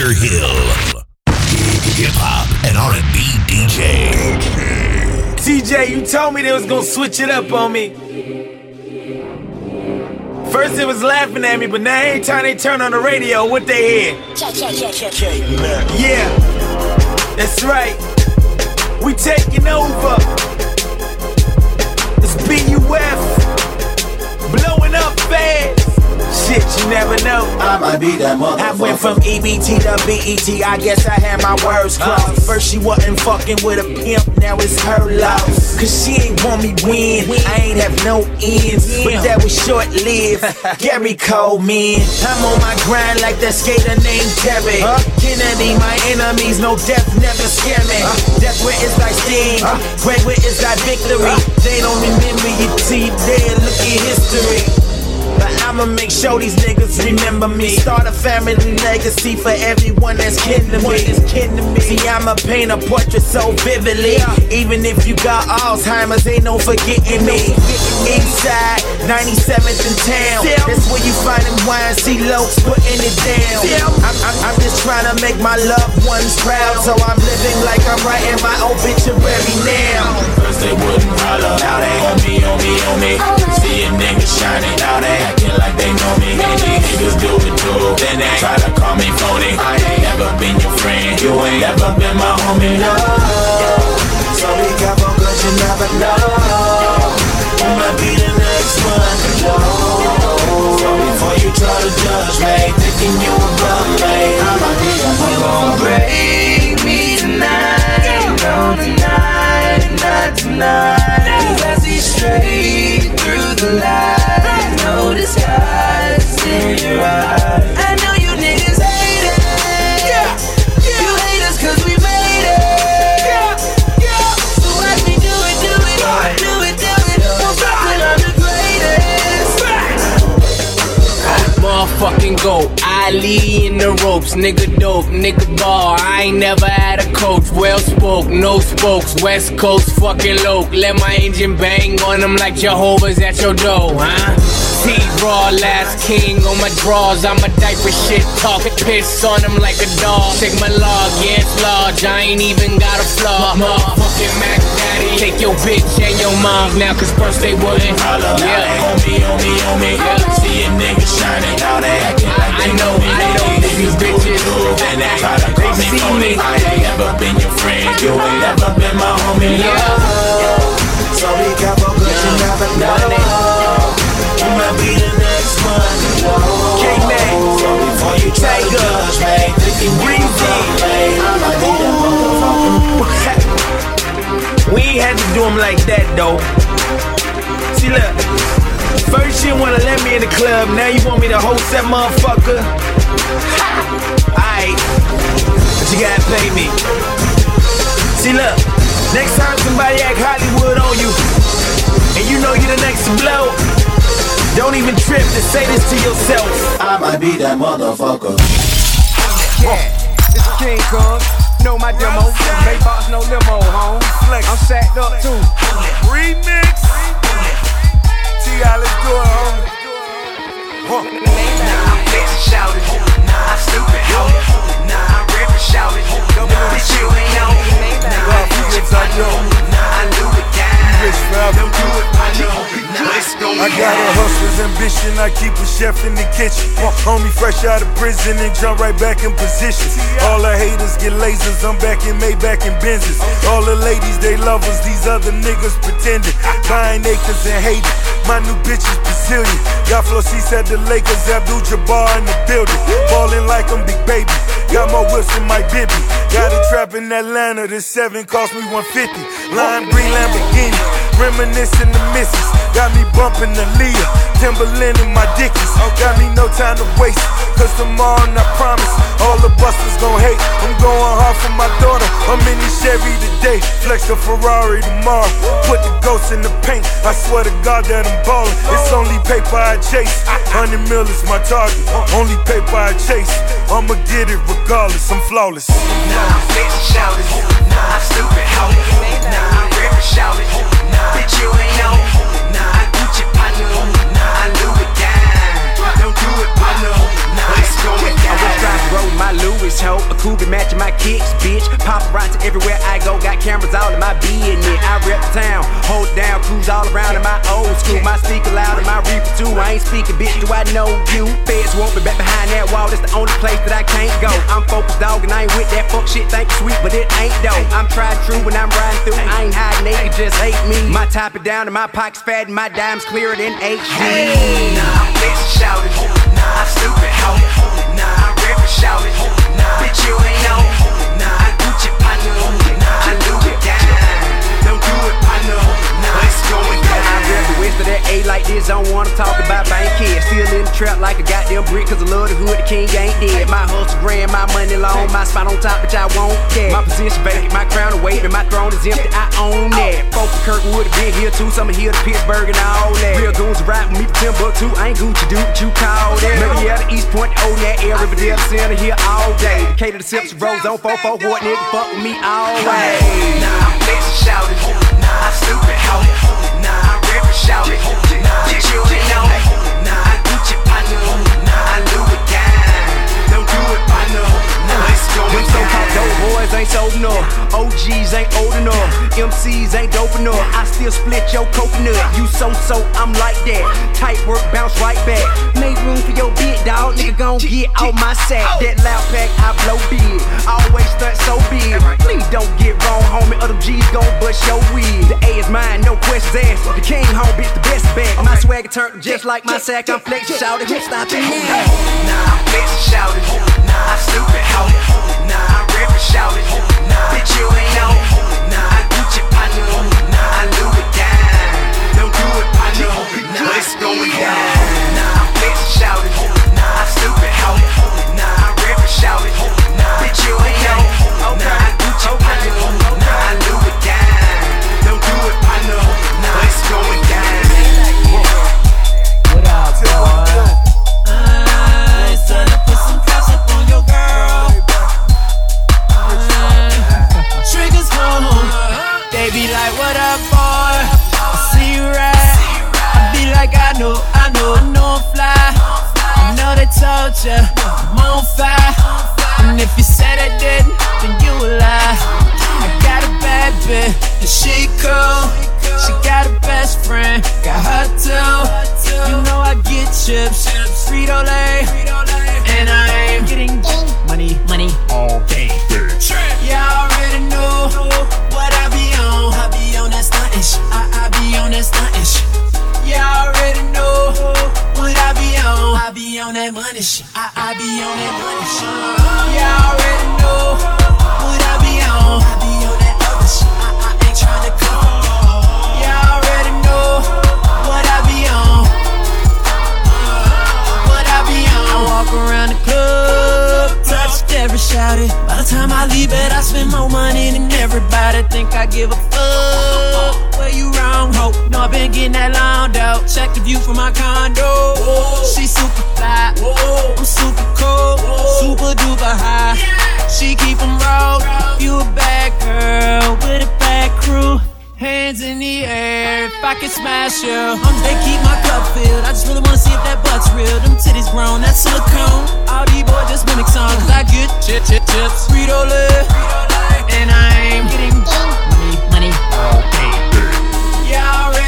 Dr. Hill. Hip hop and R&B DJ. TJ, you told me they was gonna switch it up on me. First it was laughing at me, but now every time they turn on the radio, what they hear? Yeah, that's right. We taking over. It's BUF. Blowing up fast. Shit, you never know. I might be that I went from EBT to BET, I guess I had my words crossed. First she wasn't fucking with a pimp, now it's her loss. Cause she ain't want me win, I ain't have no ends. But that was short lived. Gary Coleman, I'm on my grind like that skater named Terry. Kennedy, my enemies, no death never scare me. Death where it's like Sting, great where it's like victory. They don't remember you till you dead, look at history. But I'ma make sure these niggas remember me. Start a family legacy for everyone that's kin to me. See, I'ma paint a portrait so vividly. Even if you got Alzheimer's, ain't no forgetting me. Eastside, 97th in town. That's where you find them YNC Lokes putting it down. I'm, I'm, I'm just trying to make my loved ones proud. So I'm living like I'm writing my obituary now. First they wouldn't holler, now they on me, on me, on me. See a nigga shining, now they acting like they know me. And these niggas do it too, then they try to call me phony. I ain't never been your friend, you ain't never been my homie, no. So be careful, cause you never know. You might be the next one to know. So before you try to judge me, thinking you above me, I might be the You break me tonight, no tonight, not tonight. 'Cause I see straight through the lies, no disguise in your eyes. I know you niggas hate it. Yeah. Yeah. You hate us 'cause we made it. Yeah. Yeah. So watch me do it, do it, do it, do it. Don't stop till I'm the greatest. Motherfucking go. Ali in the ropes, nigga dope, nigga ball. I ain't never had a coach. Well spoke, no spokes. West Coast fucking low. Let my engine bang on them like Jehovah's at your door, huh? T raw, last king on my drawers. I'm a diaper shit talk. Piss on them like a dog. Take my log, yeah, it's large. I ain't even got a flaw. Motherfucking Mac Daddy. Take your bitch and your mom now, cause first they wouldn't. they Yeah. on me, on me, on me. See a nigga shining, now they acting like I they know, know me. I know These these niggas do it bitches. then they try to call me see phony. me. I ain't never been your friend, you ain't never been my homie. Yeah. So be careful, cause you never know. Motherfucker. We ain't had to do them like that though. See, look. First you wanna let me in the club, now you want me to host that motherfucker. Alright, but you gotta pay me. See, look. Next time somebody act Hollywood on you, and you know you're the next to blow, don't even trip to say this to yourself. I might be that motherfucker. Yeah, it's King Kong. Know my demo. Maybach, no limo, home. I'm sacked up too. Remix. T.I. let's do it, homie. Huh. Nah, I'm shout it. Nah, I'm stupid, ho. Nah, I'm ripping, shout it. Nah, bitch, you ain't know. Nah, I put your body on. Nah, I do it down. Don't do it, I know. Nah, it's gon' I got a hustler's ambition, I keep a chef in the kitchen. Homie fresh out of prison and jump right back in position. All the haters get lasers, I'm back in Maybach and Benzes. All the ladies, they love us, these other niggas pretending. Buying acres and hating. My new bitch is Brazilian. Got floor seats at the Lakers, Abdul Jabbar in the building. Ballin' like I'm Big Baby. Got my whips than my Bibby. Got a trap in Atlanta, the seven cost me 150. Lime green Lamborghini, reminiscing the misses. Got me bumping the Leah, Timberland in my Dickies. Got me no time to waste, cause tomorrow, I promise, all the busters gon' hate. I'm going hard for my daughter, I'm in the Chevy today. Flex a Ferrari tomorrow, put the ghost in the paint. I swear to God that I'm ballin'. It's only paper I chase. 100 mil is my target, only paper I chase. I'ma get it regardless, I'm flawless. Nah, I'm it. Nah, I'm stupid. Nah, I'm ripping. Nah, bitch, you ain't know. Louis down. Don't do it, I know. Nah, it's going I was trying to roll my Louis hoe. A coupe matching my kicks, bitch. Paparazzi everywhere I go, got cameras all in my business. I rep the town, hold down, cruise all around in my old school. My speaker loud and my reaper too. I ain't speaking, bitch. Do I know you? Feds want me back behind that wall. That's the only place that I can't go. I'm focused, dog, and I ain't with that fuck shit. Think sweet, but it ain't though. I'm tried true when I'm riding through. I ain't hiding, they can just hate me. My top it down and my pockets fat and my dimes clearer than HD. Hey, nah, I'm shouting. Nah, I'm stupid, hoe. Nah, I'm rapping, shouting. Nah, bitch, you ain't know. It's going down. I rep the west of that A like this, I don't wanna talk about bank kids. Still in the trap like a goddamn brick, cause I love the hood, the king ain't dead. My hustle grand, my money long, my spot on top, bitch, I won't care. My position vacant, my crown away, and my throne is empty, I own that. Folks from Kirkwood have been here too, some here to Pittsburgh and all that. Real goons rap with me for Timbuktu, I ain't Gucci, dude, what you call that. Maybe yeah, the East Point, oh, old that area, Riverdale, Center here all day. Decatur, the Simpson, Rose on 4 4 what nigga fuck with me always. Now I'm flexing, shouting. I'm stupid. Nah, I'm rapping, shouting. Nah. Nah, I Gucci partner. Nah, I. Don't do it, partner. Them so-called dope boys ain't sold enough. OGs ain't old enough. MCs ain't dope enough. I still split your coconut. You so so, I'm like that. Tight work, bounce right back. Make room for your big dog. Nigga gon' get out my sack. Oh. That loud pack, I blow big. Always stunt so big. Please don't get wrong, homie. Other G's gon' bust your wig. The A is mine, no questions asked. The king home, bitch, the best back. My swagger turned just like my sack. I'm flexing, shouting, who's stopping now? Nah, I'm flexing, shouting. Nah, I'm stupid, hoe. Nah, I'm rapping, shouting. Nah, bitch, you ain't know. Nah, I Gucci partner. Nah, I Louis down. Don't do it, partner. Nah, it's going down. Nah, I'm flexing, shouting. Nah, I'm stupid, hoe. Nah, I'm rapping, shouting. Nah, bitch, you ain't know. Nah, I Gucci partner. Nah, I Louis down. Don't do it, partner. Nah, it's going down. What up, boy? They be like, what up, boy? I see you right. I be like, I know, I know, I know I'm fly. I know they told ya, I'm on fire. And if you said I didn't, then you a lie. I got a bad bitch, and she cool. She got a best friend, got her too. You know I get chips, Frito Lay, and I ain't getting money, money all day. Y'all already know stuntish. I, I be on that stuntish. Y'all already know what I be on. I be on that money shit. I, I be on that money shit. Y'all already know what I be on. I be on that other shit. I, I ain't tryna come. Y'all already know what I be on. What I be on. I walk around the club, touch every shouted. By the time I leave it, I spend more money than everybody. Think I give a fuck. You wrong, ho? No, I been getting that long though. Check the view from my condo. She super fly, I'm super cool, super duper high. She keep 'em rolled. You a bad girl with a bad crew. Hands in the air, if I can smash you. Um, they keep my cup filled. I just really wanna see if that butt's real. Them titties grown, that's silicone. All these boys just mimic songs, I get chip, chip, chips. Frito and I ain't getting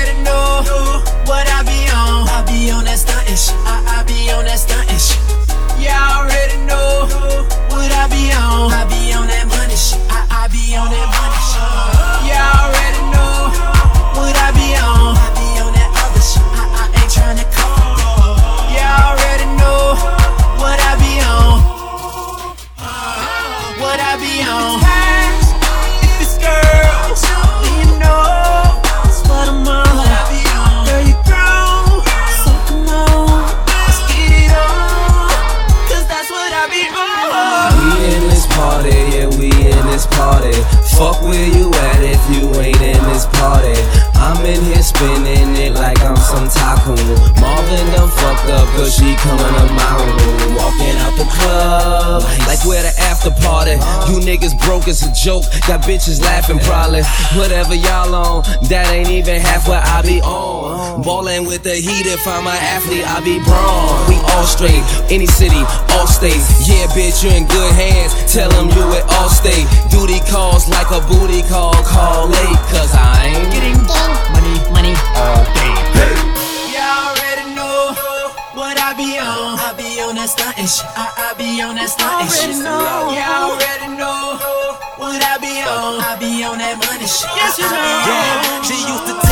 Already know what I be on. I be on that stuntish. I, I be on that stuntish. Y'all already know what I be on. I be on that money shit. I, I be on that Fuck where you at if you ain't in this party. I'm in here spinning it like I'm some tycoon. Marvin done fucked up cause she coming to my room. Walking out the club like we're the after party. You niggas broke as a joke, got bitches laughing probably. Whatever y'all on, that ain't even half what I be on. Ballin' with the heat if I'm an athlete, I be brawn. We all straight, any city, all states. Yeah, bitch, you in good hands. Tell them you at Allstate. Duty calls like a booty call, call late, cause I ain't. I be on that stuntin' shit. Y'all already know what I be on. I be on that money shit. Yes, you know. Yeah, she used to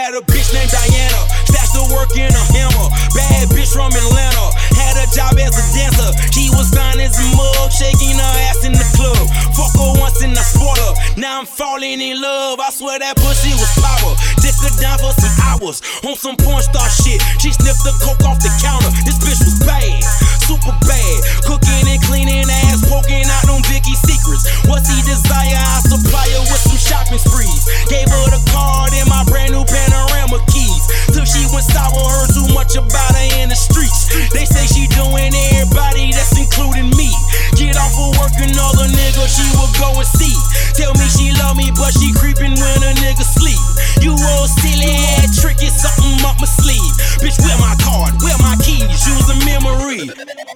had a bitch named Diana, stashed her work in a hammer. Bad bitch from Atlanta, had a job as a dancer. She was fine as a mug, shaking her ass in the club. Fuck her once and I spoil her. Now I'm falling in love. I swear that pussy was power. Dick her down for some hours on some porn star shit. She sniffed the coke off the counter. This bitch was bad, super bad. Cooking and cleaning ass, poking out on Vicky secrets. What's he desire? I supply her with shopping sprees. Gave her the card and my brand new Panamera keys. Till she went sour, heard too much about her in the streets. They say she doing everybody, that's including me. Get off of work, and all the nigga she will go and see. Tell me she love me, but she creeping when a nigga sleep. You old silly ass trick, it's something up my sleeve. Bitch, where my card? Where my keys? Use a memory.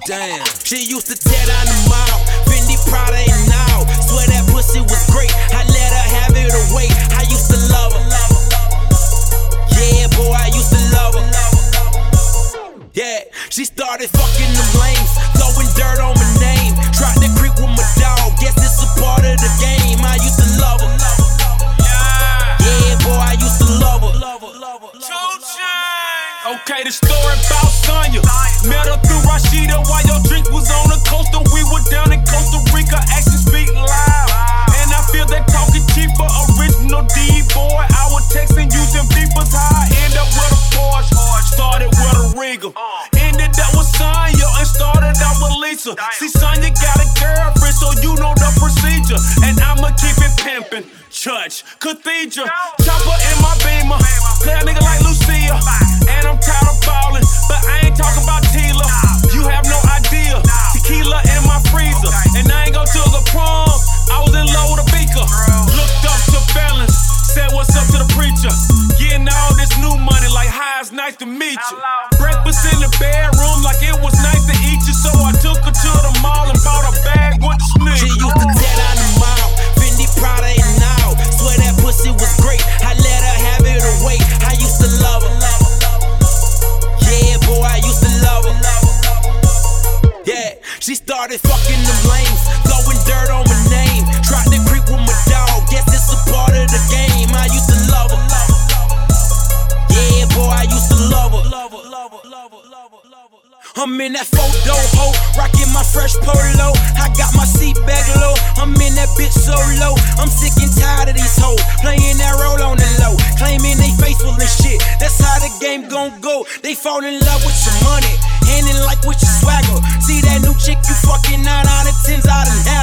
Damn, she used to tear down the mall. Fendi, Prada, and all. Swear that pussy was great. I let her have it away. I used to love her. Yeah, boy, I used to love her. Yeah, she started fucking them lames, throwing dirt on my name. Tried to creep with my dog, guess it's a part of the game. I used to love her. Yeah, boy, I used to love her. Okay, the story about Sonya. Met her through Rashida while Lisa. See, Sonya got a girlfriend, so you know the procedure. And I'ma keep it pimping. Church, cathedral, chopper in my beamer. Play started fucking them lames, throwing dirt on my name. Tried to creep with my dog, guess it's a part of the game. I used to love her. Yeah, boy, I used to love her. I'm in that photo ho, rocking my fresh polo. I got my seat back. I'm in that bitch so low. I'm sick and tired of these hoes playing that role on the low, claiming they faithful and shit. That's how the game gon' go. They fall in love with your money, handing like with your swagger. See that new chick you fucking nine out of tens out of her.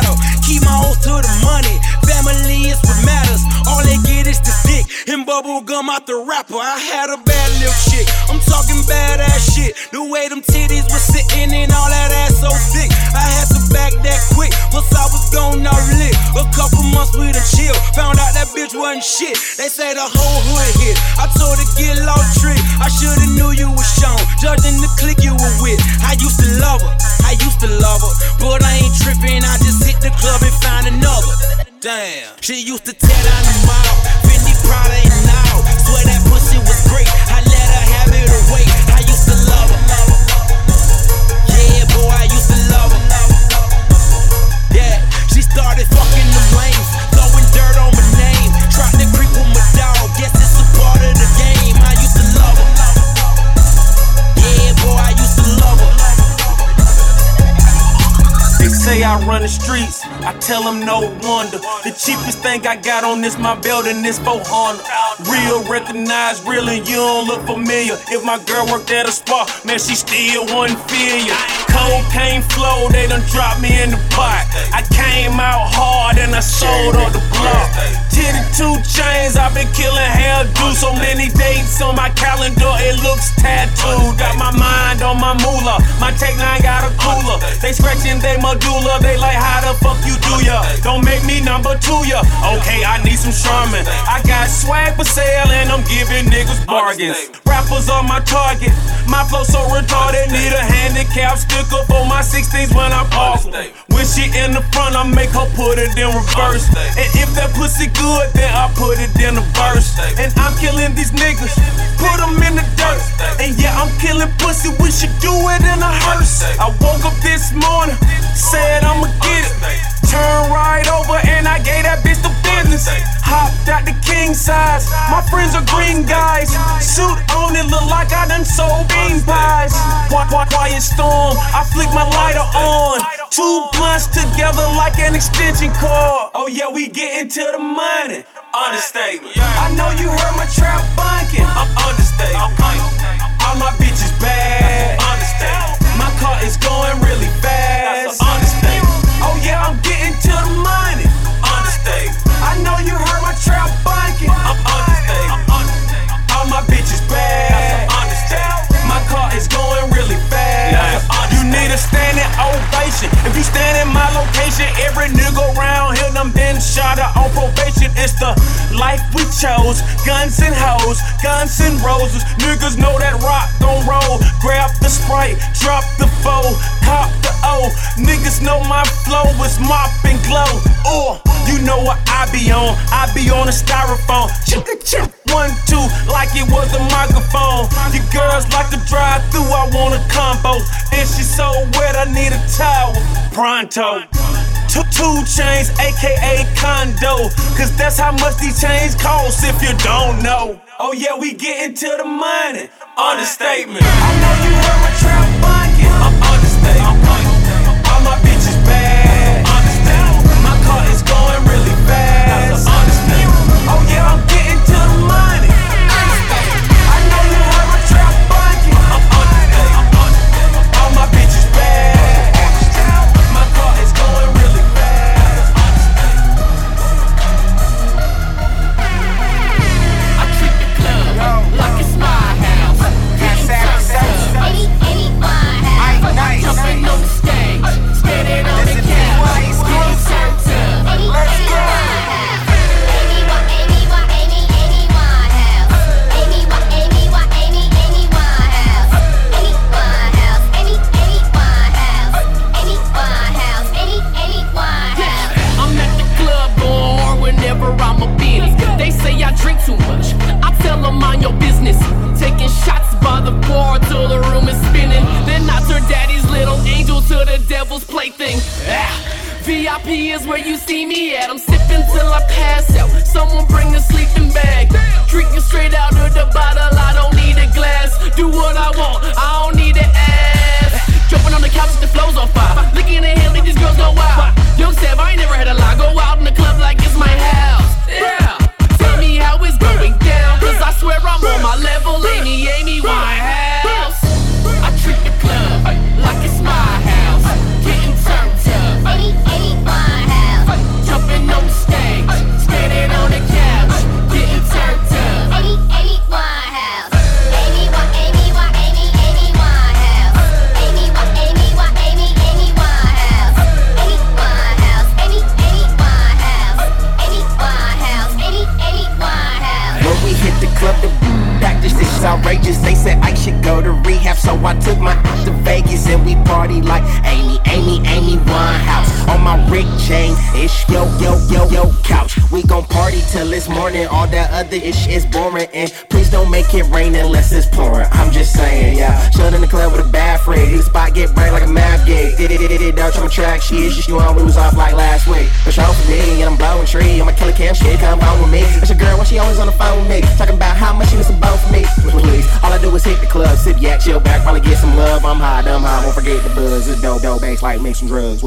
Keep my oath to the money. Family is what matters. All they get is the dick and bubble gum out the rapper. I had a bad little chick. I'm talking badass shit. The way them titties was sitting in all that ass so thick. I had to back that quick. Plus I was gone off lit. A couple months we done chill. Found out that bitch wasn't shit. They say the whole hood hit. I told her get lost trick. I shoulda knew you was shown. Judging the clique you were with. I used to love her. I used to love her. But I ain't tripping. I just hit the club and find another. Damn. She used to tear down the mall. Fendi, Prada, and all. Swear that pussy was great. The streets, I tell them no wonder. The cheapest thing I got on this my belt and this 400. Real, recognized, real, and you don't look familiar. If my girl worked at a spa, man, she still wouldn't feel ya. Cocaine flow, they done dropped me in the pot. I came out hard and I sold on the block. Two chains, I've been killing hell, do so many dates on my calendar, it looks tattooed. Got my mind on my moolah, my take nine got a cooler. They scratching they medulla, they like how the fuck you do ya? Don't make me number two ya. Okay, I need some Sherman. I got swag for sale and I'm giving niggas bargains. Rappers are my target, my flow so retarded, need a handicap sticker for my 16s when I park. When she in the front, I make her put it in reverse. And if that pussy good, then I put it in the verse. And I'm killing these niggas, put them in the dirt. And yeah, I'm killing pussy, we should do it in a hearse. I woke up this morning, said I'ma get it. Turn right over and I gave that bitch the business. Hopped out the king size. My friends are green guys. Suit on it, look like I done sold bean pies. Quiet storm, I flick my lighter on. Two blunts together like an extension cord. Oh yeah, we getting to the money. Understatement. I know you heard my trap bunking. I'm understatement. All my bitches bad. Understatement. My car is going really fast. Understatement. Oh yeah, I'm getting to the money. Chose. Guns and hoes, guns and roses. Niggas know that rock don't roll. Grab the sprite, drop the foe, cop the O. Niggas know my flow is mop and glow. Oh, you know what I be on. I be on a styrofoam. Chicka chip. One, two, like it was a microphone. You girls like to drive through, I want a combo. And she's so wet, I need a towel. Pronto. Two, two chains, aka condo. Cause that's how much these chains cost if you don't know. Oh, yeah, we getting to the money. Understatement. I know you heard my trap VIP is where you see me at. I'm sipping till I pass out. Like drugs.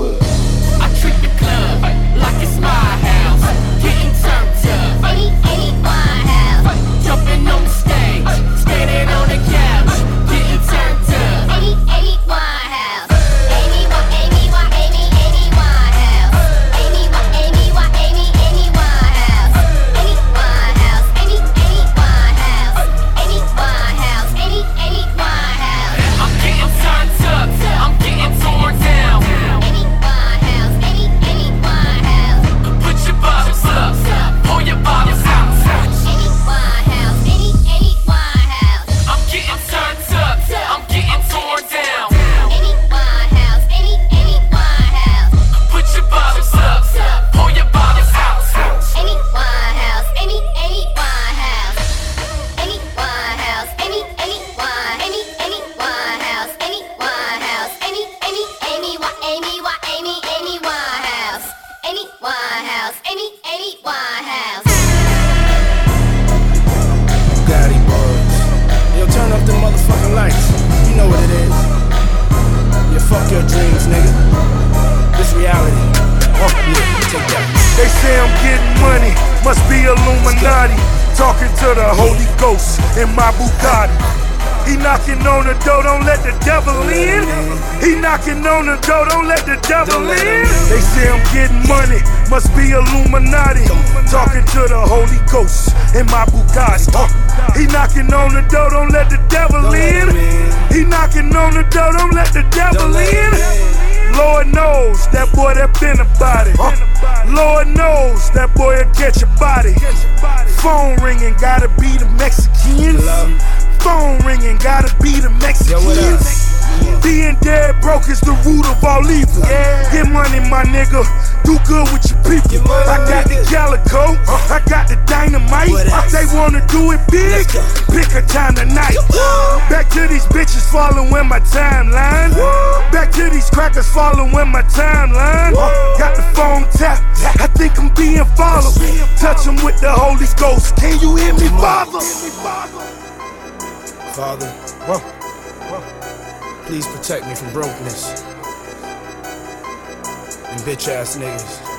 Knocking on the door, don't let the devil in. They say I'm getting money, must be Illuminati. Talking to the Holy Ghost in my Bugatti. He knocking on the door, don't let the devil in. He knocking on the door, don't let the devil in. Lord knows that boy that been about it. Lord knows that boy will catch your body. Phone ringing, gotta be the Mexicans. Phone ringing, gotta be the Mexicans. Being dead broke is the root of all evil. Get money, my nigga. Do good with your people. I got the calico. I got the dynamite. They wanna do it big. Pick a time tonight. Back to these bitches following in my timeline. Back to these crackers following in my timeline. Got the phone tapped. I think I'm being followed. Touch 'em with the Holy Ghost. Can you hear me, Father? Father, please protect me from brokenness and bitch ass niggas.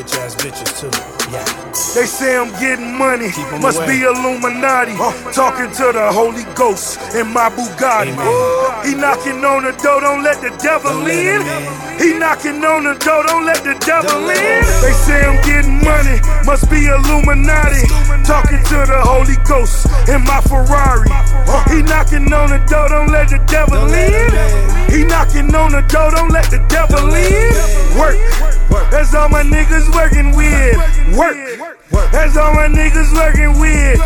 Bitch ass bitches too. Yeah. They say I'm getting money, must away. be Illuminati. Talking to the Holy Ghost in my Bugatti. He knocking on the door, don't let the devil in. He knocking on the door, don't let the devil in. They say I'm getting money, must be Illuminati. Talking to the Holy Ghost in my Ferrari. He knocking on the door, don't let the devil in. He knocking on the door, don't let the devil in. Work. That's all my niggas working with. Work. That's all my niggas working with.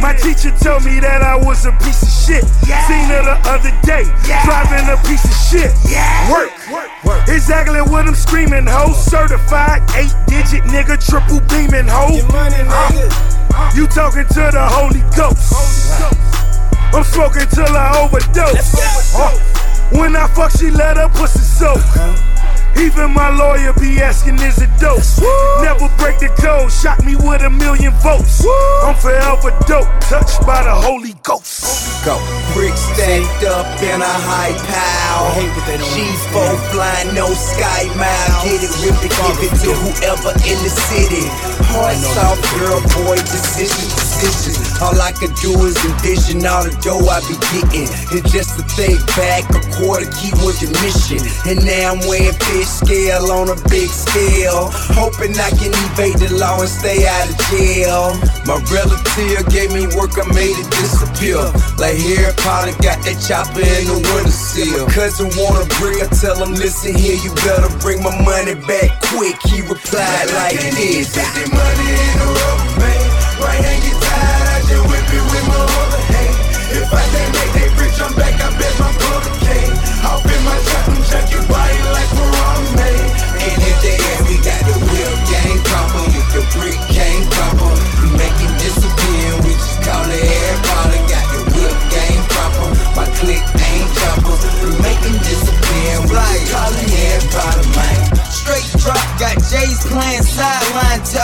My teacher told me that I was a piece of shit. Seen her the other day, driving a piece of shit. Work. Work. Work. Exactly what I'm screaming, ho. Certified eight digit nigga, triple beaming, ho. Uh, You talking to the Holy Ghost. I'm smoking till I overdose. Uh, When I fuck, she let her pussy soak. Even my lawyer be asking, is it dose? Never break the code, shock me with a million votes. I'm forever dope, touched by the Holy Ghost. Go. Bricks stacked up in a high pile. She's full flying, no sky mile. Get it, rip it, give it to whoever in the city. Hard, soft, girl, boy, decision, All I could do is envision all the dough I be getting. And just to think back, a quarter key was your mission. And now I'm weighing fish scale on a big scale. Hoping I can evade the law and stay out of jail. My relative gave me work, I made it disappear. Like Harry Potter got that chopper in the window sill. Cousin wanna bring, I tell him, listen here, you better bring my money back quick. He replied like this. Money in a rubber band. Right hand If I can't make rich, I'm back, I bet my can. My trap and check your body like Ferrari man. And if they me, got the game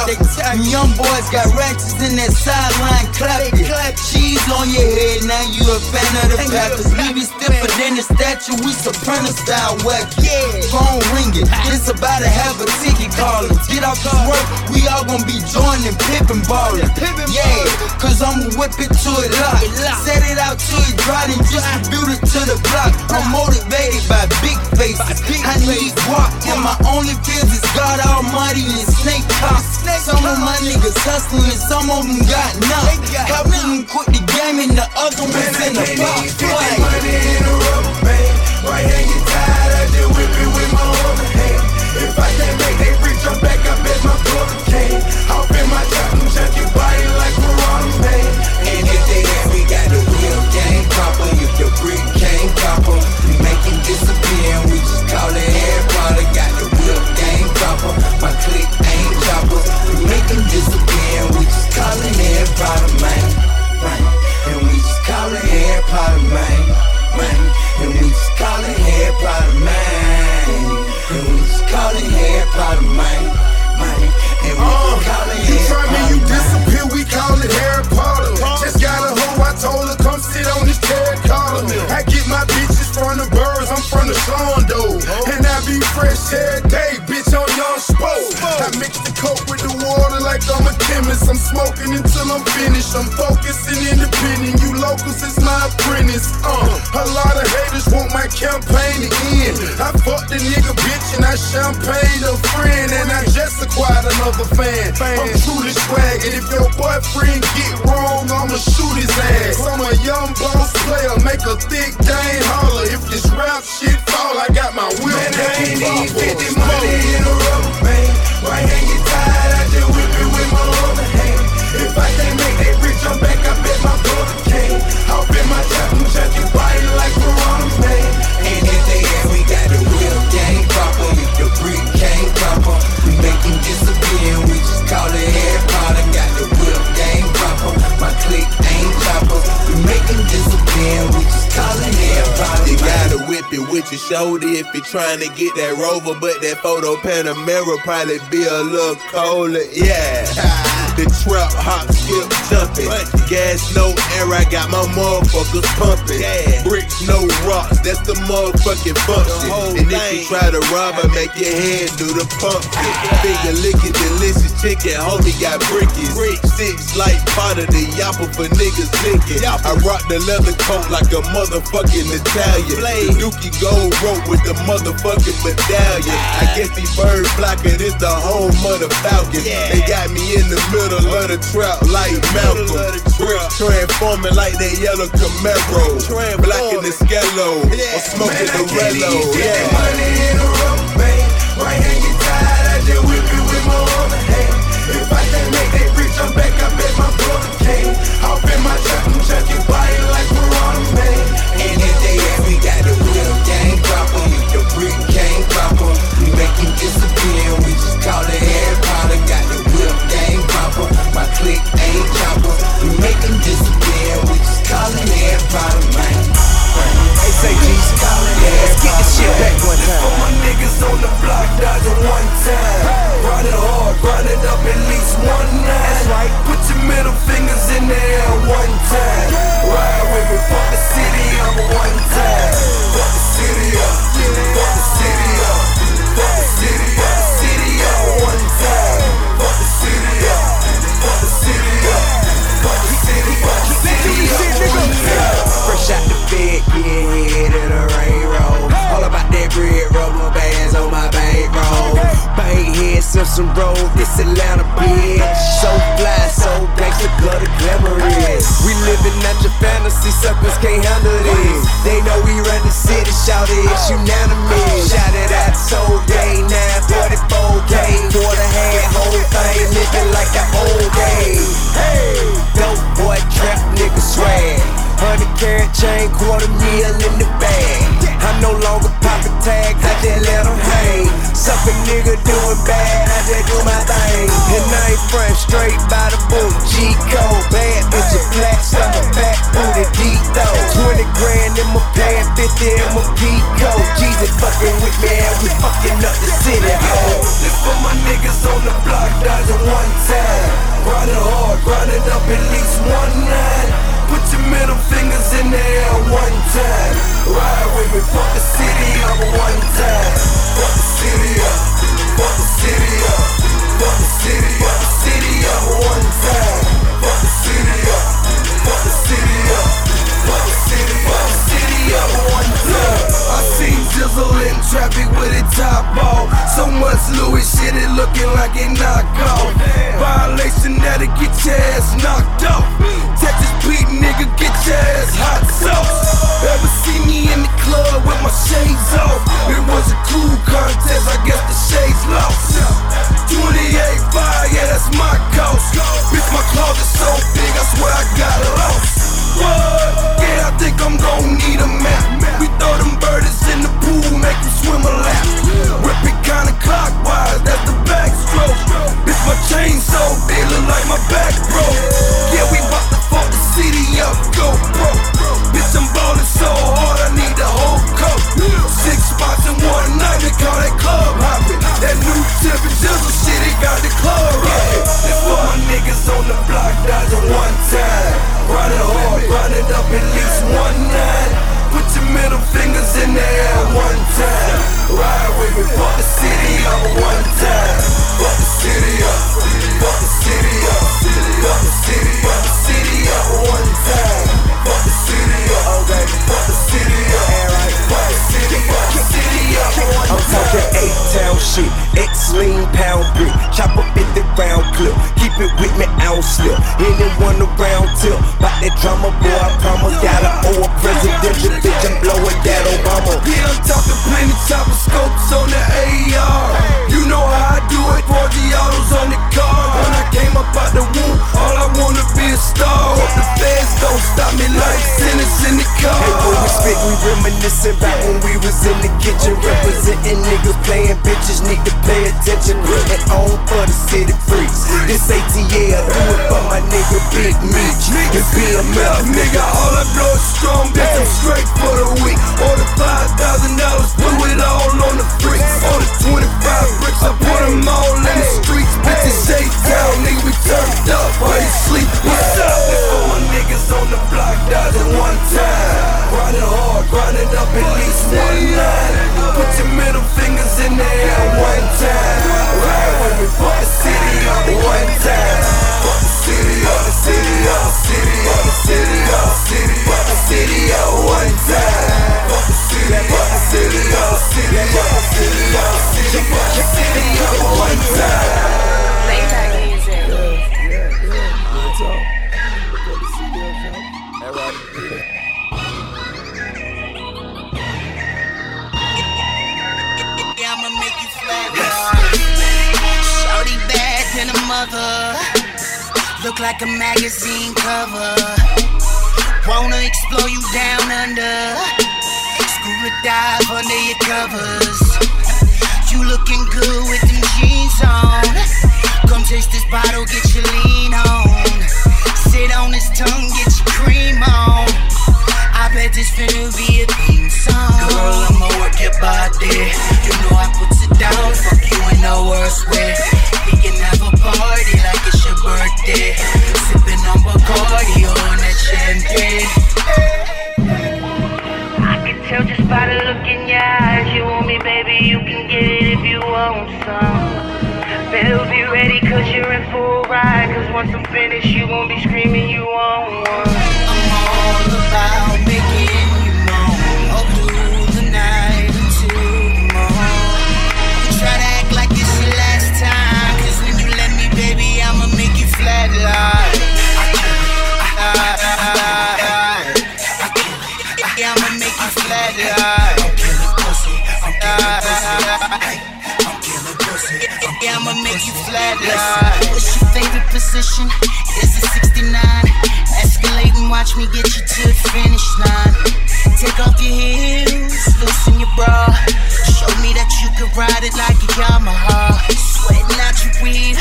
clientele. Them young boys got ratchets in that sideline clapping. Cheese on your head, now you a fan of the Packers. Leave you stiffer than the statue, we soprano style wacky. Phone ringing, it's about to have a ticket calling. Get off this work, we all gonna be joining Pippin' ballin'. Yeah, cause I'ma whip it to it lock. Set it out to it dry and distribute it to the block. I'm motivated by big faces. I need guap, and my only fears is God Almighty and Snake Cops. Some of my niggas hustling and some of them got none. Half of them quit the game and the other ones in the box. money in a rubber band. Right hand get tired, Harry Potter, man. man. And we Uh, call it you try me, you disappear, we call it Harry Potter. Just got a hoe, I told her, come sit on this terracotta. I get my bitches from the birds, I'm from the Shondo. And I be fresh every day, bitch, I'm young spoke. I mix the coke with the water like I'm a chemist. I'm smoking until I'm finished. I'm focused and independent. You locals is my apprentice. Uh, a lot of haters want my campaign to end. I fucked the nigga bitch and I champagne a friend. And I just acquired another fan. I'm truly swag. And if your boyfriend get wrong, I'ma shoot his ass. I'm a young boss player, make a thick dame holler. If this rap shit shoulder if you're trying to get that rover, but that photo Panamera probably be a little colder. Yeah. The trap hop skip jumping. Gas no air, I got my motherfuckers pumping. Bricks no rocks, that's the motherfucking function. And if you try to rob, I make your hand do the pumpkin. Finger licking delicious chicken, homie got brickies. Six like Potter, the yapper for niggas thinking. I rock the leather coat like a motherfucking Italian. The Dookie gold rope with the motherfucking medallion. I guess these bird flocker is the home of the Falcon. They got me in the middle of the trap like Malcolm. Bricks transforming like that yellow Camaro. Blacking the Skello. I'm smoking the Rello. Yeah. money in a rubber band. Right hand get tired, I whip with jump back, I bet my brother can. Hop in my trap and junk your body like Piranha Man. And if they ask, we got the real gang proper. If the brick can't proper, we make him disappear. and We just call it Harry Potter. Got the real gang proper. My clique ain't choppers. We make him disappear. and We just call it Harry Potter, man. Hey, say Jesus. Let's get this shit back one time. For my niggas on the block, dodging one time. Grind it hard, grind it up at night. Right. Put your middle fingers in the air one time. Shit, X lean pound brick, chop up 50 round clip, keep it with me, I don't slip. Anyone around tip, bout that drama, boy, I promise. Gotta owe a presidential bitch, I'm blowing that Obama. Yeah, I'm talking plenty chopper scopes on the AR. You know how I do it, 40 autos on the car. When up out the womb, all I wanna be a star. Hope the fans don't stop me like sentence in the car. Hey, boy, we spit, we reminiscing back when we was in the kitchen, representing niggas playing bitches. Need to pay attention, and on for the city freaks. This ATL, I do it for my nigga Big Meech and BMF. Nigga, all I blow is strong, bitch, I'm straight for the week. All the five thousand dollars, put it all on the freak. the 25 bricks, I put them all in the streets. Bitches shake down, nigga, we turned up while you sleep. What's up? This for my niggas on the block, dodging one time. Grinding hard, grinding up at least one night. Put your middle fingers in the air one time. Ride with me, fuck the city up one time. Fuck the city up, the city up, the city up, city up, the city fuck the city up one time. Fuck the city, fuck the city up, city up, city up, city the city up one time. Like a magazine cover. Wanna explore you down under. Scuba dive under your covers. You looking good with them jeans on. Come taste this bottle, get your lean on. Sit on this tongue, get your cream on. I bet this finna be a theme song. Girl, I'ma work your body. You know I put it down, fuck you in the worst way. We can have a party like it's birthday. Sipping on Bacardi on that champagne. I can tell just by the look in your eyes. You want me, baby, you can get it if you want some. Better be ready, cause you're in for a ride. Cause once I'm finished, you gon' be screaming you want one. You flatline. Yeah, I'ma make you flatline. What's your favorite position? Is it 69? Escalate and watch me get you to the finish line. Take off your heels, loosen your bra. Show me that you can ride it like a Yamaha. Sweating out your weave,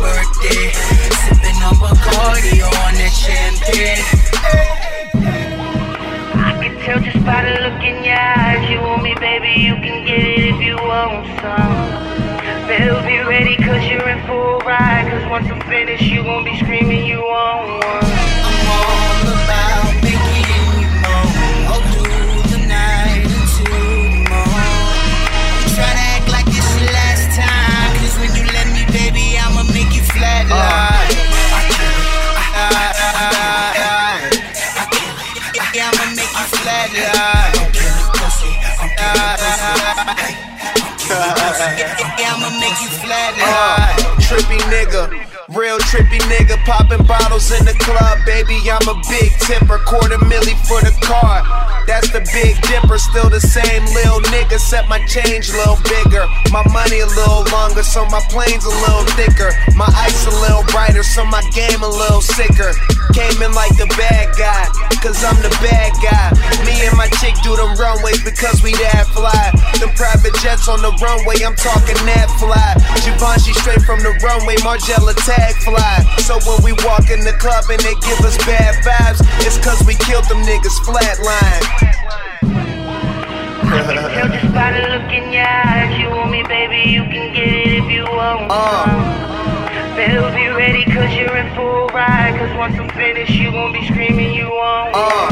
birthday. Sipping on Bacardi on that champagne. I can tell just by the look in your eyes. You want me, baby, you can get it if you want some. Better be ready, cause you're in for a ride. Cause once I'm finished, you gon' be screaming you want one. Yeah, I'ma make you flat flatline. Uh, trippy nigga. Real trippy nigga, popping bottles in the club, baby. I'm a big tipper, quarter milli for the car. That's the big dipper, still the same lil nigga, set my change a little bigger. My money a little longer, so my plane's a little thicker. My ice a little brighter, so my game a little sicker. Came in like the bad guy, cause I'm the bad guy. Me and my chick do them runways because we that fly. Them private jets on the runway, I'm talking that fly. Givenchy straight from the runway, Margiela tag fly. So when we walk in the club and they give us bad vibes, it's cause we killed them niggas flatline. Just by the look in your eyes, you want me, baby, you can get it if you want. Uh. Better be ready, cause you're in full ride. Cause once I'm finished, you gon' be screaming, you want. Uh.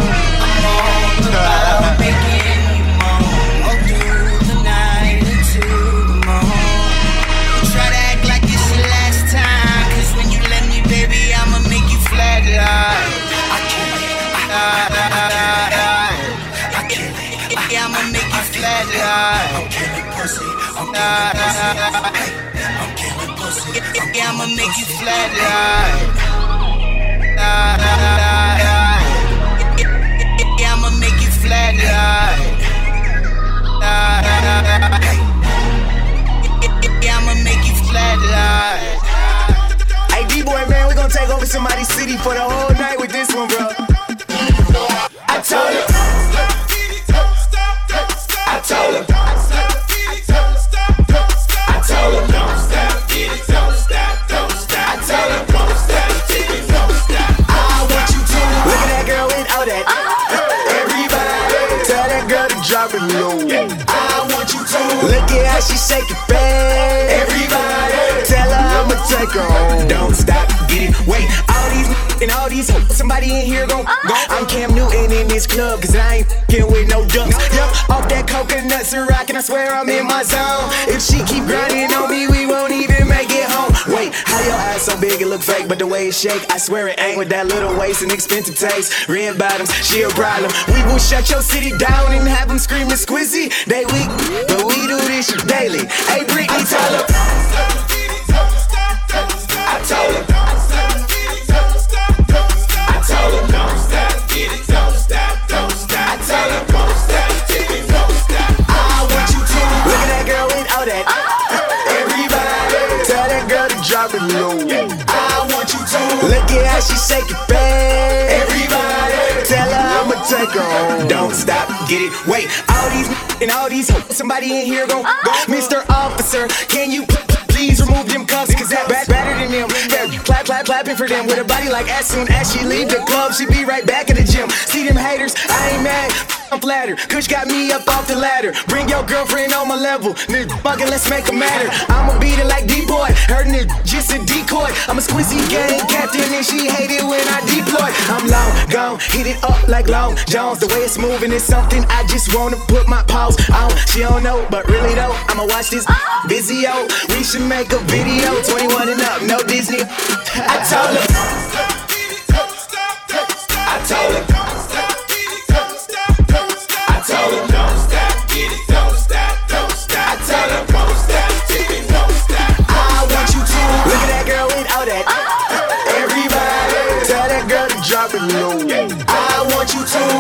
Try pussy. I'm killing pussy. I'm killing pussy. Yeah, I'ma make you flatline. Yeah, I'ma make you flatline. Yeah, I'ma make you flatline. Hey, D-boy, man, we gonna take over somebody's city for the whole night with this one, bro. Low. I want you to look at how she shake it, babe. Everybody, tell her I'ma take her home. Don't stop, get it, wait. All these and all these hoes, somebody in here gon' go. Uh. I'm Cam Newton in this club, cause I ain't fing with no ducks. Yup, off that coconut syrup, and I swear I'm in my zone. If she keep grinding on me, we won't so big it look fake, but the way it shake, I swear it ain't with that little waist and expensive taste. Red bottoms, she a problem. We will shut your city down and have them screaming squizzy. They weak, but we do this daily. Hey, Britney, tell low. I want you to look at how she shake it, babe. Everybody, tell her I'ma take her home. Don't stop, get it, wait. All these and all these somebody in here gon' go. Uh-huh. Mr. Officer, can you please remove them cuffs? Cause that bad better than them. Clap, clap, clapping for them. With a body like as soon as she leave the club, she be right back in the gym. See them haters, I ain't mad. I'm flattered. Kush got me up off the ladder. Bring your girlfriend on my level. Nigga, fucking let's make a matter. I'ma beat it like D-boy. Her nigga just a decoy. I'm a squizzy gang captain and she hate it when I. I'm long gone, hit it up like Long Jones. The way it's moving is something I just wanna put my paws on. She don't know, but really though, I'ma watch this Vizio. We should make a video. 21 and up, no Disney. I told her. I told her.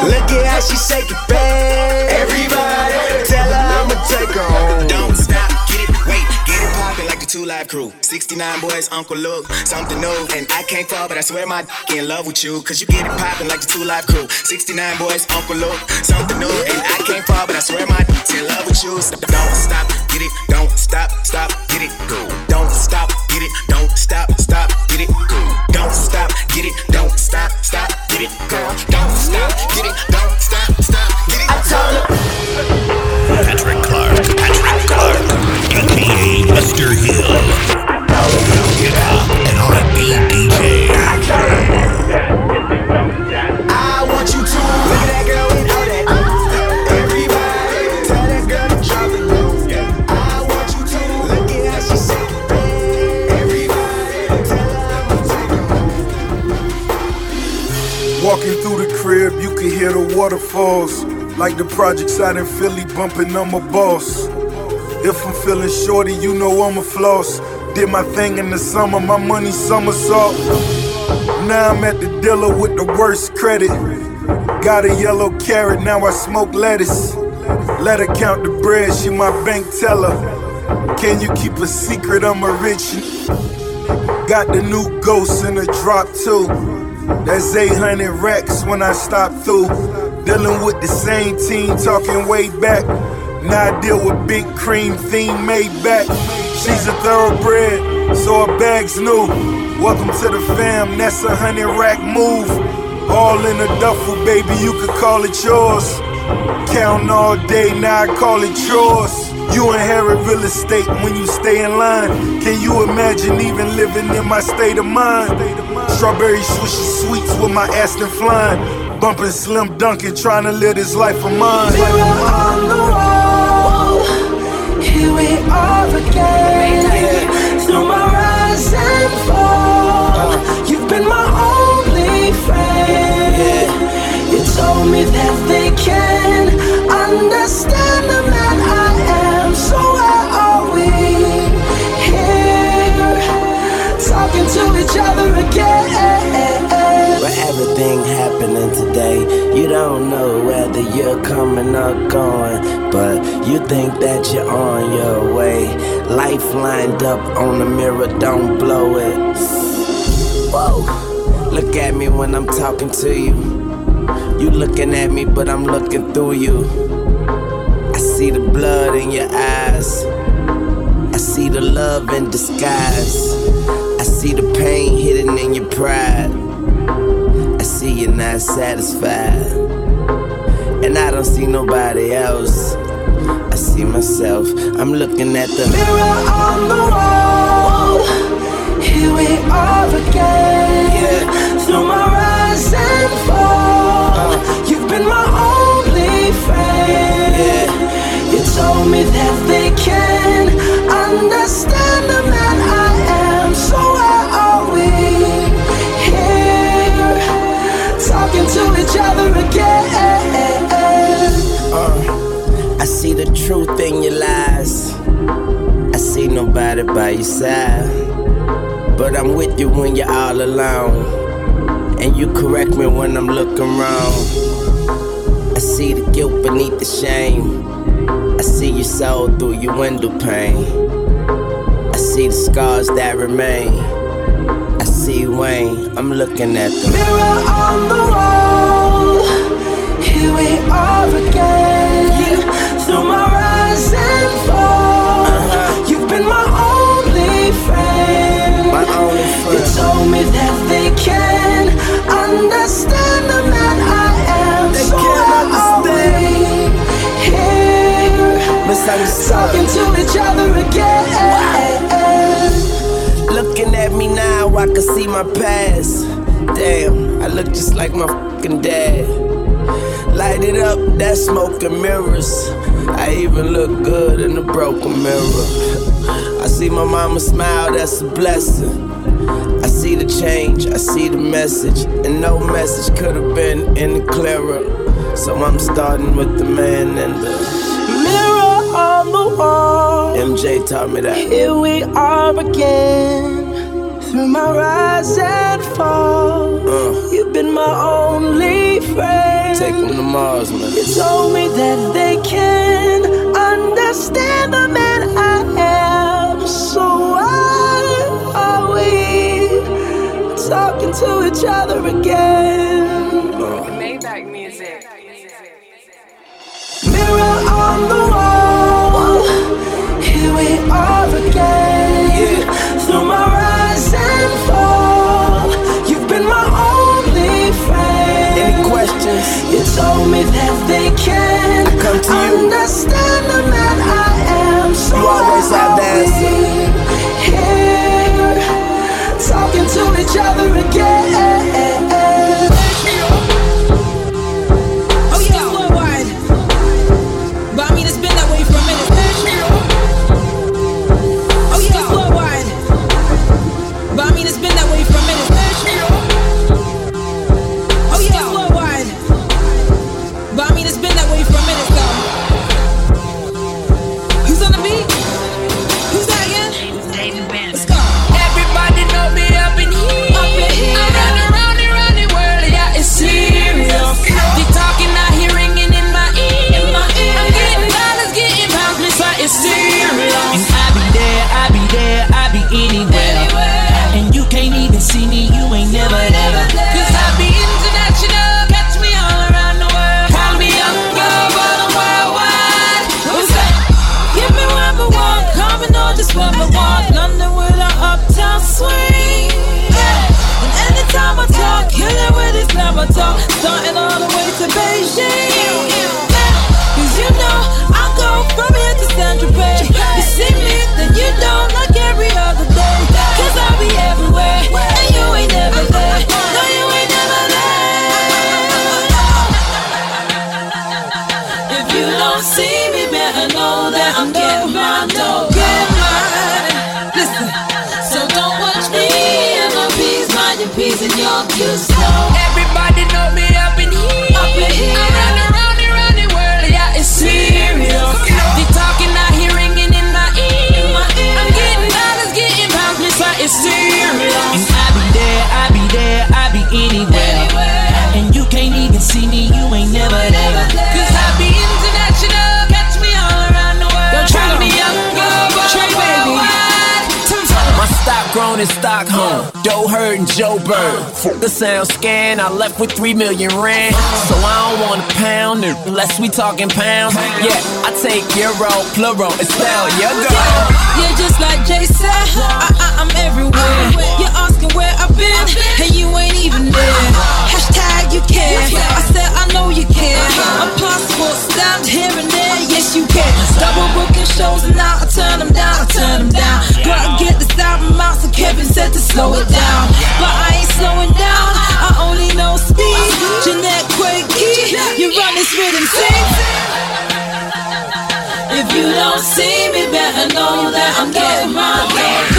Look at how she shake it, babe. Everybody, tell her I'ma take her home. Don't stop, get it, wait, get it poppin' like the 2 Live Crew. 69 Boyz, Uncle Luke, something new. And I can't fall, but I swear my d- in love with you. Cause you get it poppin' like the 2 Live Crew. 69 Boyz, Uncle Luke, something new. And I can't fall, but I swear my d- in love with you. So don't stop, get it, don't stop, stop, get it, go. Don't stop, get it, don't stop, stop, get it. Don't stop, get it, don't stop, stop, get it, go. Don't stop, get it, don't stop, stop, get it. I told her. Walking through the crib, you can hear the waterfalls. Like the projects out in Philly bumping on my boss. If I'm feeling shorty, you know I'm a floss. Did my thing in the summer, my money somersault. Now I'm at the dealer with the worst credit. Got a yellow carrot, now I smoke lettuce. Let her count the bread, she my bank teller. Can you keep a secret? I'm a rich. Got the new ghost in the drop too. That's 800 racks when I stop through. Dealing with the same team, talking way back. Now I deal with big cream theme made back. She's a thoroughbred, so her bag's new. Welcome to the fam, that's a hundred rack move. All in a duffel, baby, you could call it yours. Counting all day, now I call it yours. You inherit real estate when you stay in line. Can you imagine even living in my state of mind? Strawberry swishy sweets with my Aston flying. Bumping Slim Dunkin', trying to live this life of mine. Mirror on the wall, here we are again. Through my rise and fall, you've been my only friend. You told me that they can understand everything happening today, you don't know whether you're coming or going, but you think that you're on your way. Life lined up on the mirror, don't blow it. Whoa, look at me when I'm talking to you. You looking at me, but I'm looking through you. I see the blood in your eyes. I see the love in disguise. I see the pain hidden in your pride. See you're not satisfied. And I don't see nobody else. I see myself. I'm looking at the mirror on the wall. Here we are again. Through my rise and fall, uh. you've been my only friend. You told me that they can understand the man each other again? Uh, I see the truth in your lies. I see nobody by your side. But I'm with you when you're all alone. And you correct me when I'm looking wrong. I see the guilt beneath the shame. I see your soul through your window pane. I see the scars that remain. I see Wayne, I'm looking at the mirror on the wall. Here we are again. Through my rise and fall, you've been my only friend. My only friend. You told me that they can understand the man I am. They so can't where are we here, talking to each other again? Looking at me now, I can see my past. Damn, I look just like my fucking dad. Light it up, that smoke and mirrors. I even look good in the broken mirror. I see my mama smile, that's a blessing. I see the change, I see the message, and no message could have been any clearer. So I'm starting with the man and the Mirror on the wall. MJ taught me that. Here we are again. Through my rise and fall, Uh, you've been my only friend. Take them to Mars, man. You told me that they can understand the man I am. So why are we talking to each other again? Understand born in Stockholm. Doe Hurt and Joe Bird. The sound scan, I left with three million rand. So I don't want a pound unless we talking pounds. Yeah, I take euro, plural, it's spell your girl. You're just like Jay said, I, I, am everywhere. You're asking where I've been, and you ain't even there. Hashtag you care. I said I know you care. I'm possible, stabbed here and there. Yes, you can. Double booking shows, and now I turn them down, I turn them down. Gotta get the thousand miles to Kevin said to slow it down. But I ain't slowing down, I only know speed. Jeanette Quakey, you run this rhythm, sing. If you don't see me, better know that I'm getting my way.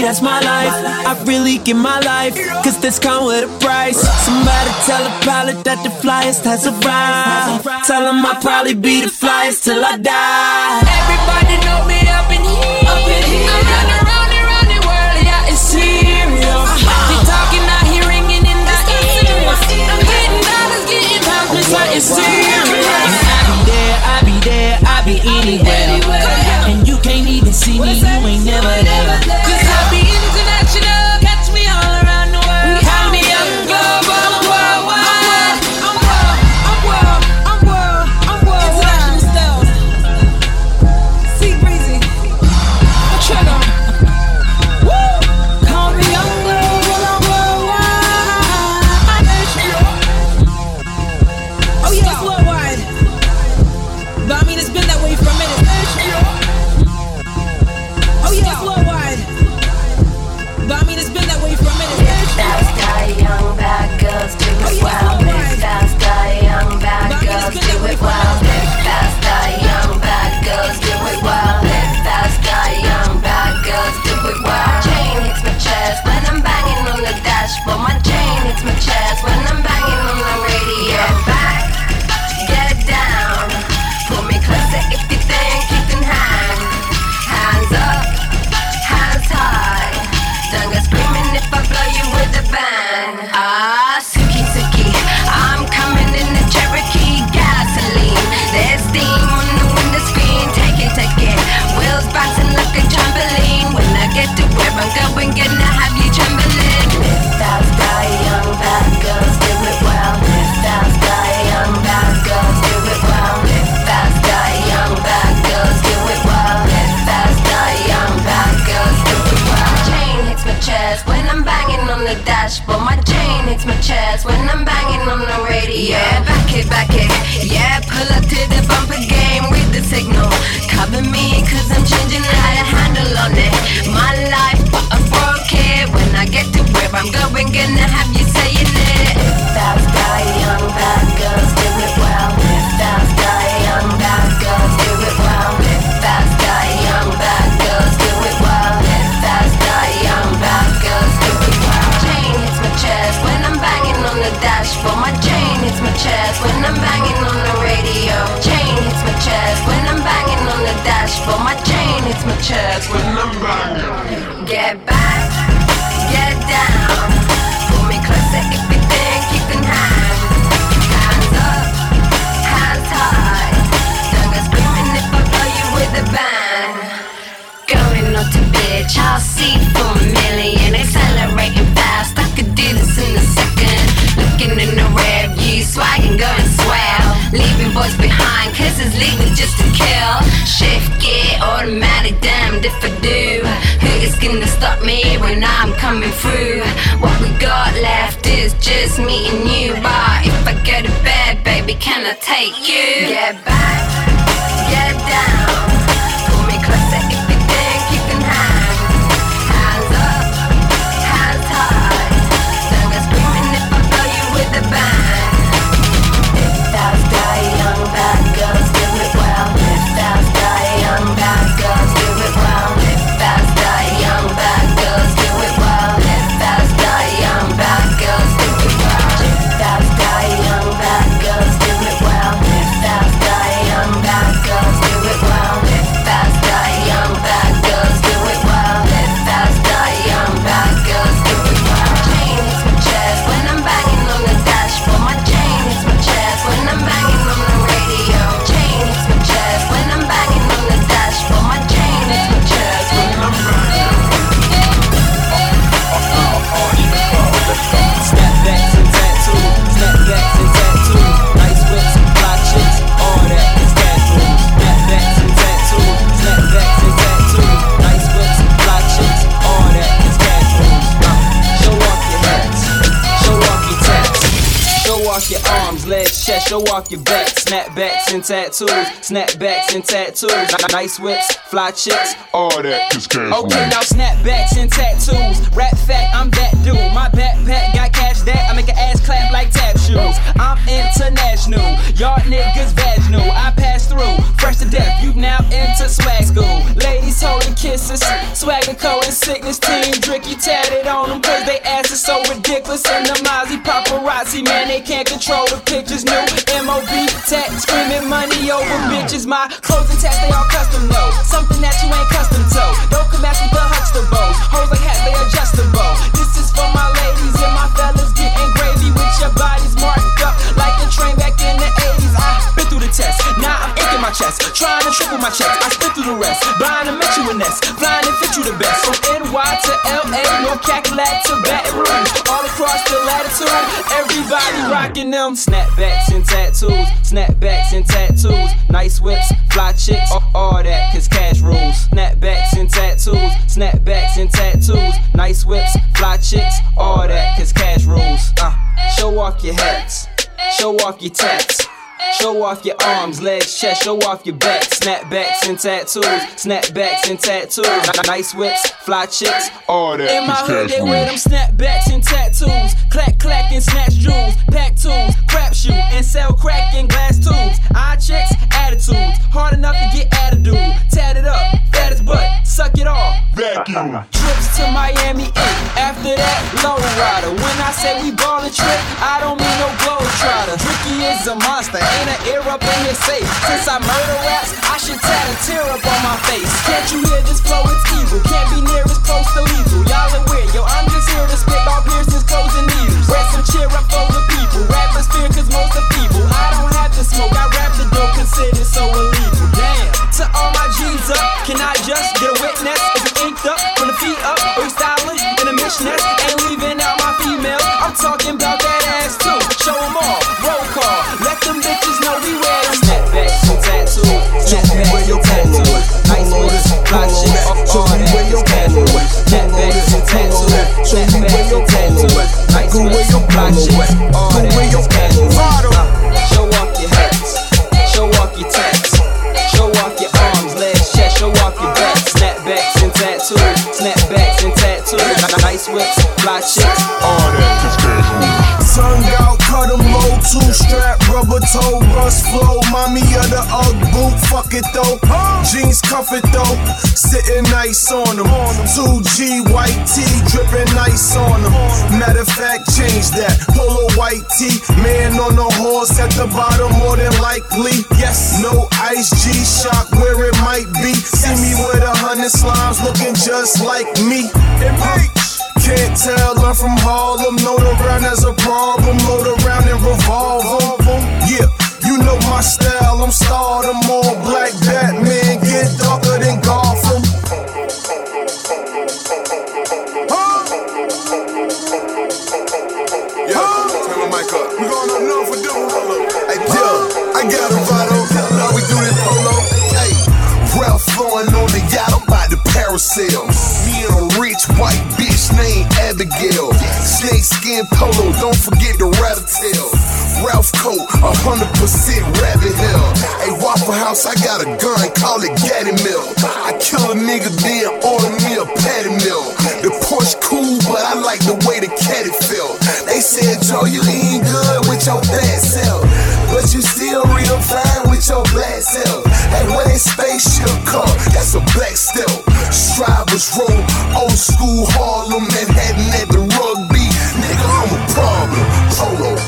that's my life. I really give my life, cause this come with a price. Somebody tell the pilot that the flyest has arrived. Tell him I'll probably be the flyest till I die. Everybody know me up in here. Up in here. I'm world, yeah, it's serious. Uh-huh. They in the. I'm dollars, pounds, it's serious. I be there, I be there, I be anywhere. And you can't even see me. My when I'm running. Get back, get down. Pull me closer if you think you can hang. Hands up, hands high. Don't go screaming if I blow you with a bang. Going up to bitch, I'll see for a million. Accelerating fast, I could do this in a second. Looking in the rear view, swagging, going swell. Leaving boys behind, cause it's legal just to kill. Shift gear, automatic, damned if I do. Who is gonna stop me when I'm coming through? What we got left is just me and you. But if I go to bed, baby, can I take you? Get back, get down. Show off your back. Snapbacks and tattoos, snapbacks and tattoos, nice whips, fly chicks, all that Okay, now snapbacks and tattoos. Rap fat, I'm that dude. My backpack got cash that I make an ass clap like tap shoes. I'm international, y'all niggas vaginal. I pass through, fresh to death. You now into swag school. Ladies holding kisses, sickness team. Driicky tatted on them cause they ass is so ridiculous. And the Mozzie paparazzi, man, they can't control the pictures. New MOB tat, screaming money over bitches. My clothes and tats, they all custom though. Something that you ain't custom to. Don't come at with the Huxtables. Hoes like hats, they adjustable. My checks, I spit through the rest. Blind to met you in this, blind and fit you the best. From NY to LA, North Cackalack to Baton Rouge. All across the latitude, everybody rocking them. Snapbacks and tattoos, snapbacks and tattoos. Nice whips, fly chicks, all, all that, cause cash rules. Snapbacks and tattoos, snapbacks and tattoos. Nice whips, fly chicks, all that, cause cash rules. Uh, show off your hats, show off your tats. Show off your arms, legs, chest, show off your back. Snapbacks and tattoos, snapbacks and tattoos. Nice whips, fly chicks, all that. In my hood, they wear them snapbacks and tattoos. Clack, clack, and snatch jewels. Pack tools, crap shoot, and sell crack in glass tubes. Eye checks, attitudes. Hard enough to get attitude. Tatted up, fat as butt, suck it all. Vacuum. Trips to Miami Ink. After that, low rider. When I say we ballin' trick, I don't mean no glow trotter. Ricky is a monster, ain't an ear up in his safe. Since I murder raps, I should tat a tear up on my face. Can't you hear this flow? It's evil. Can't be near as close to lethal. Y'all are weird, yo. I'm just here to spit all piercings, clothes, and needles. Rest some cheer up for the people. Rappers fear cause most of people. I don't have to smoke, I rap the dope, considered so illegal. Damn. To all my G's up, can I just get a witness? Is it inked up from the feet up? Are you styling in a missioness? Fly shit,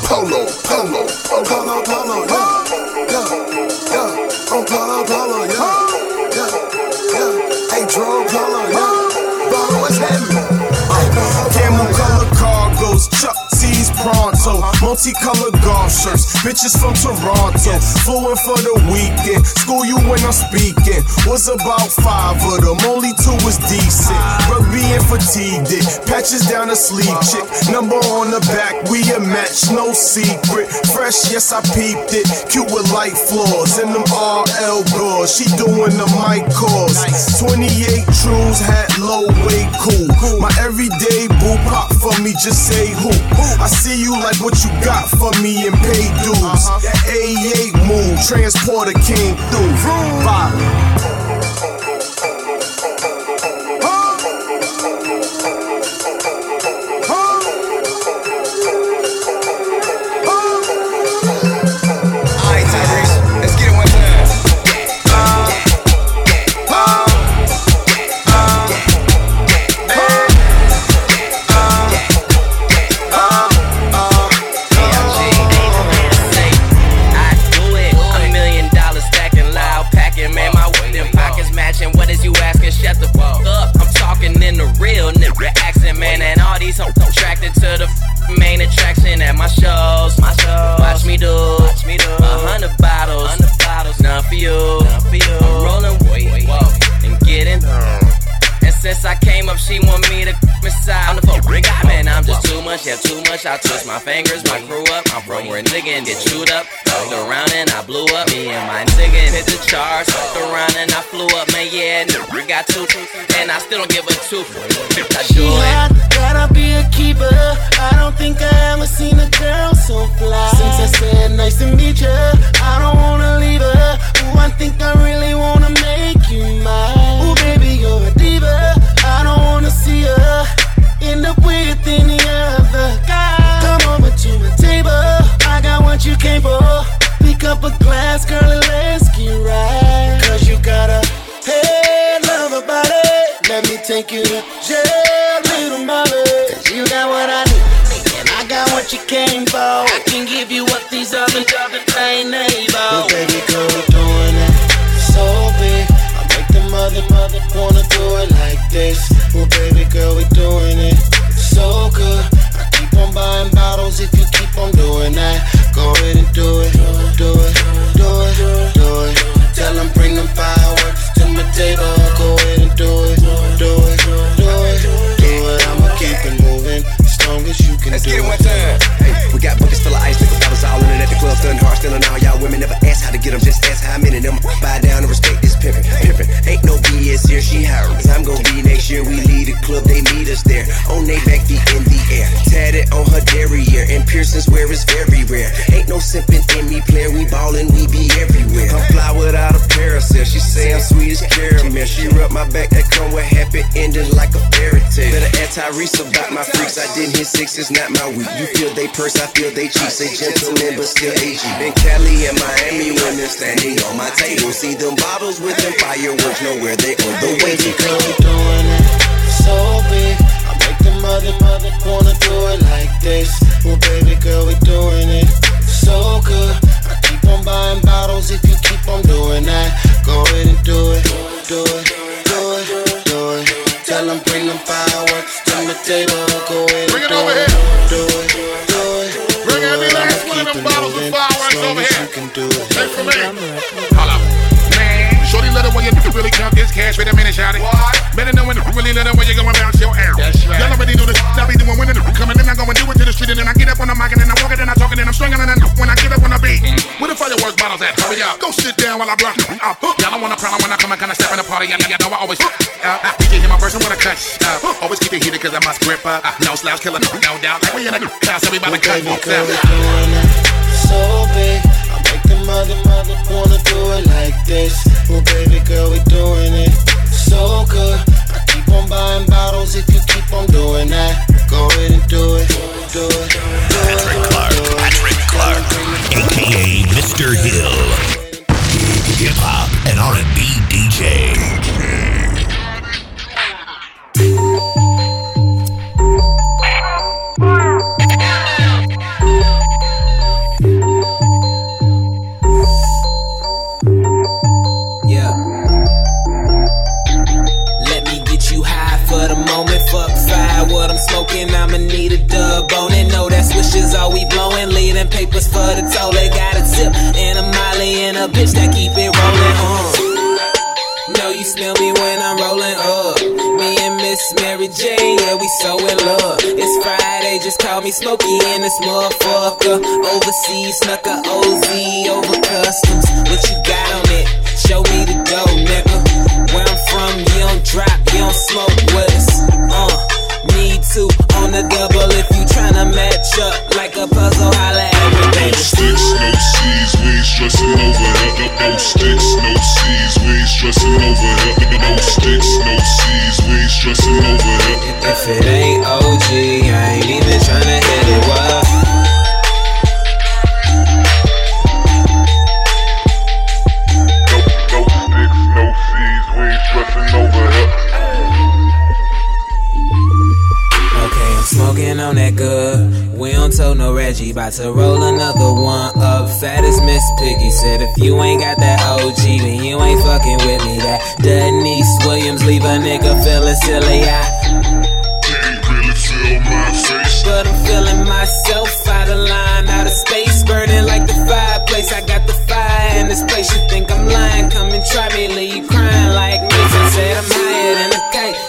Polo, polo, polo, multicolored golf shirts, bitches from Toronto, fluent for the weekend. School you when I'm speaking. Was about five of them, only two was decent. Rugby and fatigued it, patches down the sleeve, chick. Number on the back, we a match, no secret. Fresh, yes I peeped it. Cute with light floors and them RL girls. She doing the mic calls. 28 trues, hat low, way cool. My everyday boo pop for me, just say who. I see you like what you got for me and pay dues. Uh-huh. That A8 move, transporter came through. Bye. I twist my fingers, my crew up. I'm from where nigga and get chewed up. Fucked around and I blew up. Me and my nigga hit the charts. Fucked around and I flew up, man. Yeah, nigga got two, and I still don't give a two. I do it. gotta be a keeper. I don't think I ever seen a girl so fly. Since I said nice to meet you, I don't wanna leave her. Ooh, I think I on her derriere, and piercings where it's very rare. Ain't no sippin' in me, player, we ballin', we be everywhere. I'm fly without a parasail, she say I'm sweet as caramel. She rub my back, that come with happy ending like a fairy tale. Better ask Tyrese about my freaks, I didn't hit six, it's not my week. You feel they purse, I feel they cheek. Say gentlemen, but still AG. In Cali and Miami, women standing on my table. See them bottles with them fireworks, know where they on the way Girl, we doing it so big. I make the mother, mother wanna do it like this. Well, baby girl, we doing it so good. I keep on buying bottles if you keep on doing that. Go ahead and do it, do it, do it, do it. Tell them, bring them fireworks to my table. Go ahead Bring it do over it, here. do it, do it. Bring every last one of them bottles of fireworks over here. you can do it. Take from me. Really count this cash. Wait a minute, shout it. Better know when you really let it when you going bounce your air. That's right. Y'all already know this. I be doing when it coming in. I go and do it to the street and then I get up on the mic and then I walk it and I talk it and I'm swinging and then when I get up on the beat. Where the fireworks bottles at? Hurry up. Go sit down while I block. Uh, y'all don't want a problem when I come and kind of step in the party. Y'all, y'all know I always. Uh, you can hear my verse when I cut. Uh, always keep it heated cause I must grip up. Uh, no slouch, killer, no doubt. Like we in a house, everybody cut. Baby girl, we doing it so big. Wanna do it like this. Well, baby girl, we doing it so good. I keep on buying bottles if you keep on doing that. Go ahead and do it, do it. Patrick Clark, Patrick Clark, aka Mr. Hill. Hip hop and R&B DJ. Smoking. I'ma need a dub on it. No, that swishes all we blowing. Leading papers for the toll. They got a tip and a molly and a bitch that keep it rolling. Uh. Know you smell me when I'm rolling up. Me and Miss Mary Jane, yeah, we so in love. It's Friday, just call me Smokey and this motherfucker. Overseas, snuck a OZ over customs. What you got on it? Show me the dough, nigga. Where I'm from, you don't drop, you don't smoke with us. Uh, need to on the double if you tryna match up like a puzzle. Holla at me, No sticks, no C's, we ain't stressing over here. No, sticks, no C's, we ain't stressing over here. No sticks, no C's, we ain't stressing over here. If it ain't OG, I ain't even tryna hit it. What? Told Reggie, about to roll another one up. Fat as Miss Piggy said, if you ain't got that OG, then you ain't fucking with me. That Deniece Williams leave a nigga feeling silly. I Can't really feel my face. but I'm feeling myself out of line, out of space, burning like the fireplace. I got the fire in this place. You think I'm lying? Come and try me, leave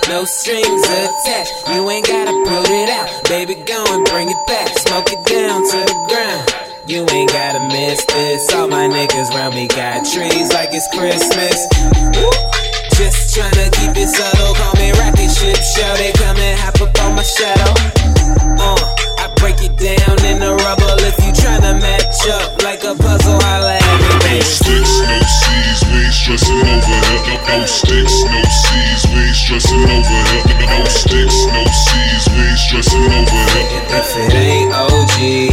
no strings attached. You ain't gotta put it out, baby. Go and bring it back, smoke it down to the ground. You ain't gotta miss this. All my niggas round me got trees like it's Christmas. Just tryna keep it subtle, call me rocket ship show. They come and hop up on my shadow. Uh, I break it down in the rubble if you tryna match up like a puzzle. At me, no sticks, no seas, we ain't stressing over here. No, sticks, no seas, we ain't stressing over here. No sticks, no we ain't stressing over here. If it ain't OG.